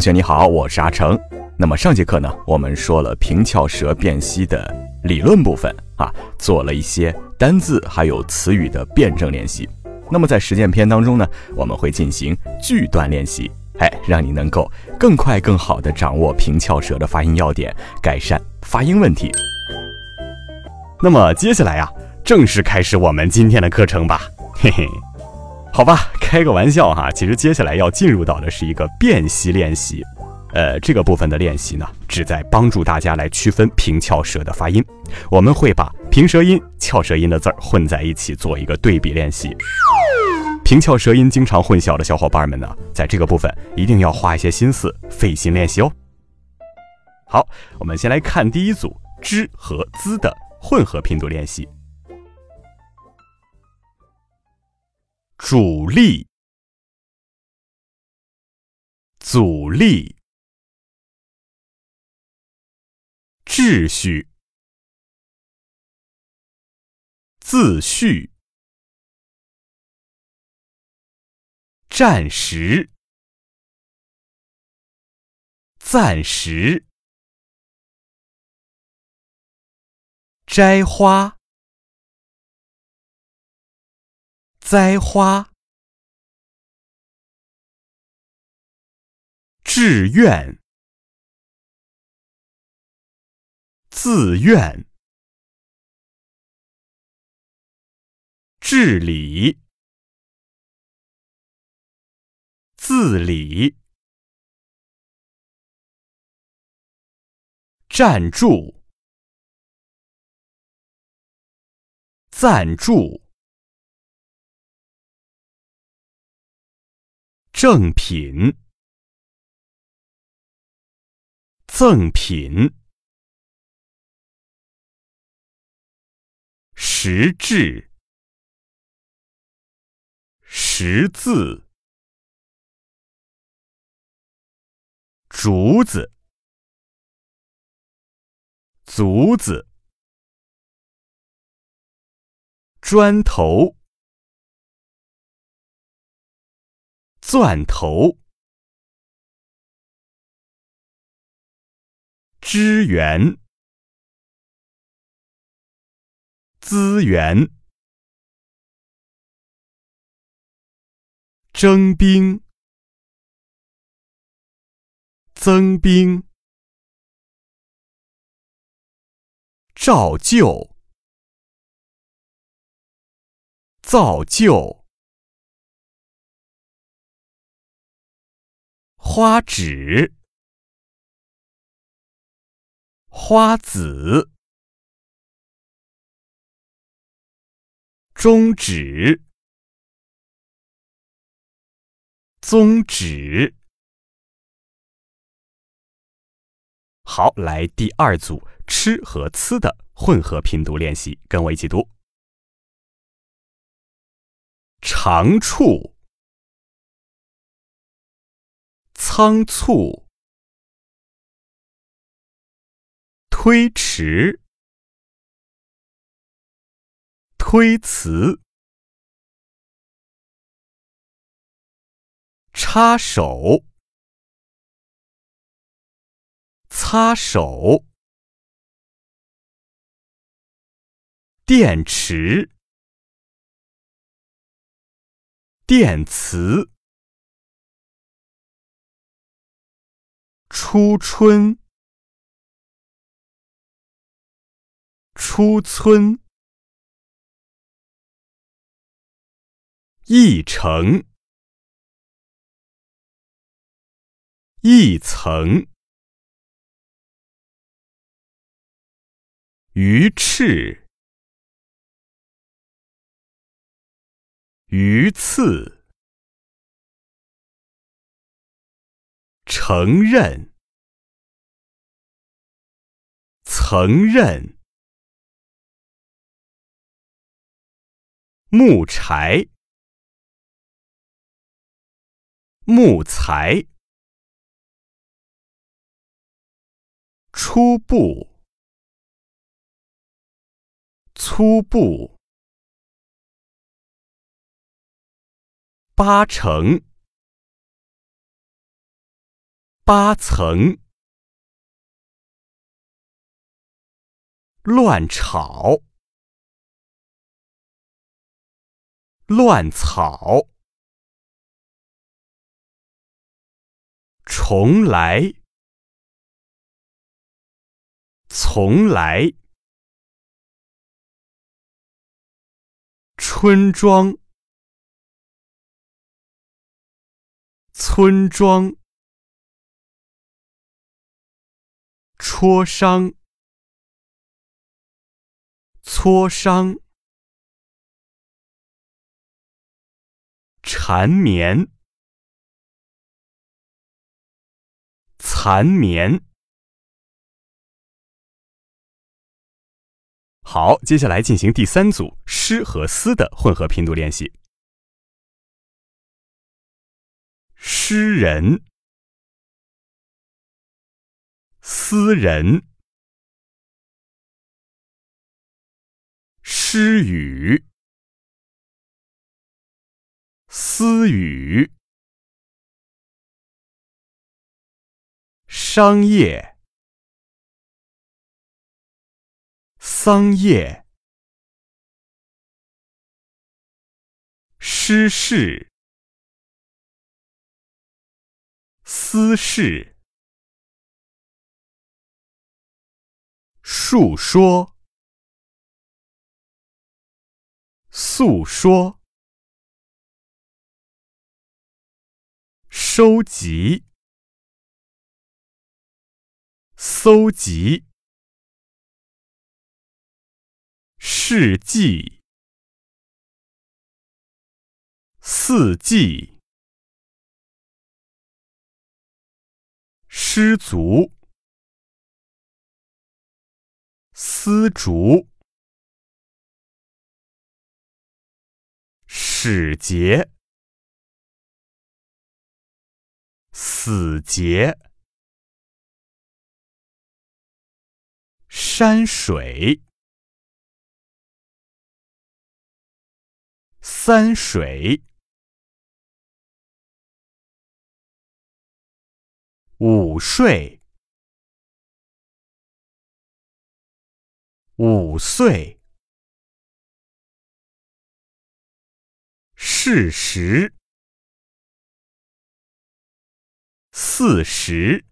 同学你好，我是阿成。那么上节课呢，我们说了平翘舌辨析的理论部分啊，做了一些单字还有词语的辩证练习。那么在实践篇当中呢，我们会进行句段练习，哎，让你能够更快更好的掌握平翘舌的发音要点，改善发音问题。那么接下来呀，正式开始我们今天的课程吧，嘿嘿。好吧，开个玩笑哈。其实接下来要进入到的是一个辨析练习，呃，这个部分的练习呢，旨在帮助大家来区分平翘舌的发音。我们会把平舌音、翘舌音的字儿混在一起做一个对比练习。平翘舌音经常混淆的小伙伴们呢，在这个部分一定要花一些心思，费心练习哦。好，我们先来看第一组“之”和“滋”的混合拼读练习。主力、阻力、秩序、自序、暂时、暂时、摘花。栽花，志愿，自愿，治理，自理，站住，赞助。正品，赠品，实质，识字，竹子，竹子，砖头。钻头，支援，资源，征兵，增兵，照旧，造就。花纸、花籽、中指、宗旨。好，来第二组“吃”和“呲”的混合拼读练习，跟我一起读：长处。仓促，推迟，推辞，插手，擦手，电池，电磁。初春，初春，一程，一层，鱼翅，鱼刺，承认，承认。木柴，木材。初步，粗布。八成，八层。乱炒，乱草。重来，从来。村庄。村庄，戳伤，磋商，缠绵，缠绵。好，接下来进行第三组诗和思的混合拼读练习。诗人，私人，诗语，私语，商业，桑叶，诗事。私事，述说，诉说，收集，搜集，世纪，四季。失足，丝竹，使节，死节，山水，三水。午睡，五岁，事实，四十，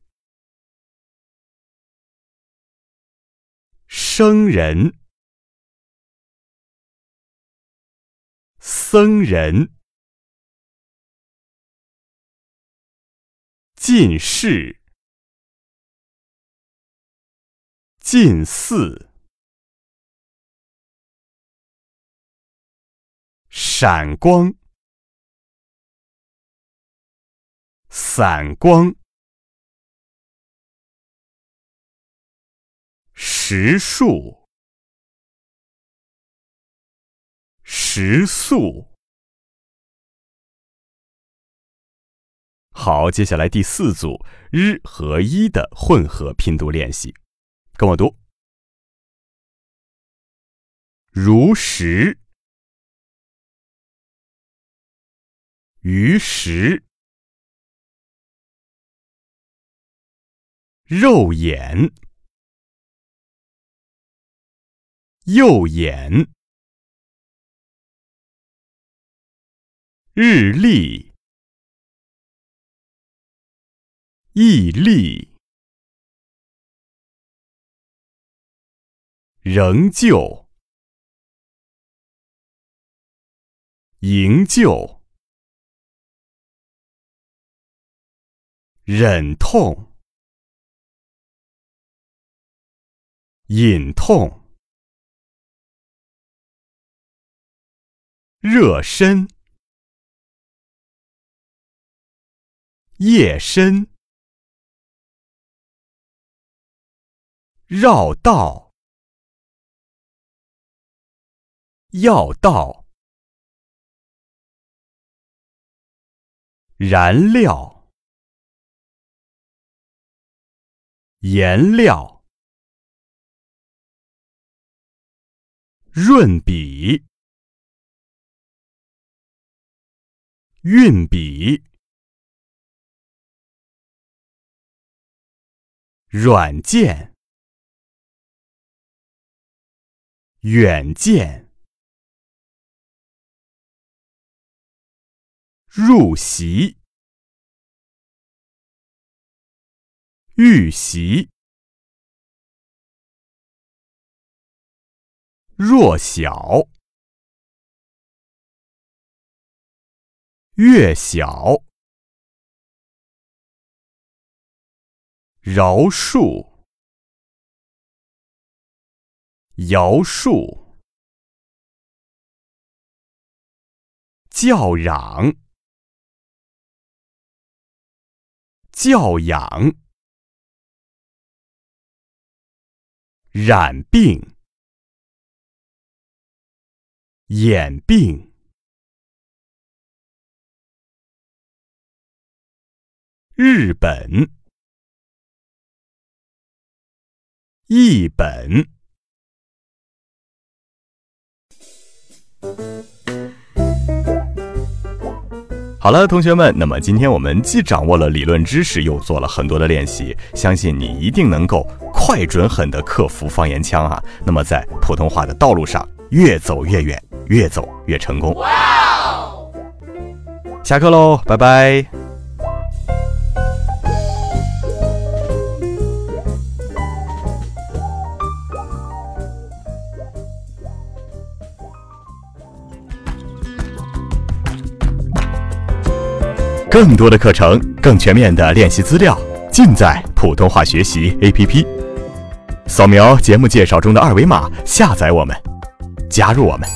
生人，僧人。进士，近似，闪光，散光，时数，时速。好，接下来第四组日和一的混合拼读练习，跟我读：如实、于食、肉眼、右眼、日历。毅力，仍旧，营救，忍痛。隐痛。热身。夜深。绕道。要道。燃料。颜料，润笔，运笔。软件，远见，入席，预习，弱小，越小。饶恕，饶恕，教嚷，教养，染病，眼病，日本。一本。好了，同学们，那么今天我们既掌握了理论知识，又做了很多的练习，相信你一定能够快、准、狠的克服方言腔啊！那么在普通话的道路上越走越远，越走越成功。下课喽，拜拜。更多的课程，更全面的练习资料，尽在普通话学习 APP。扫描节目介绍中的二维码，下载我们，加入我们。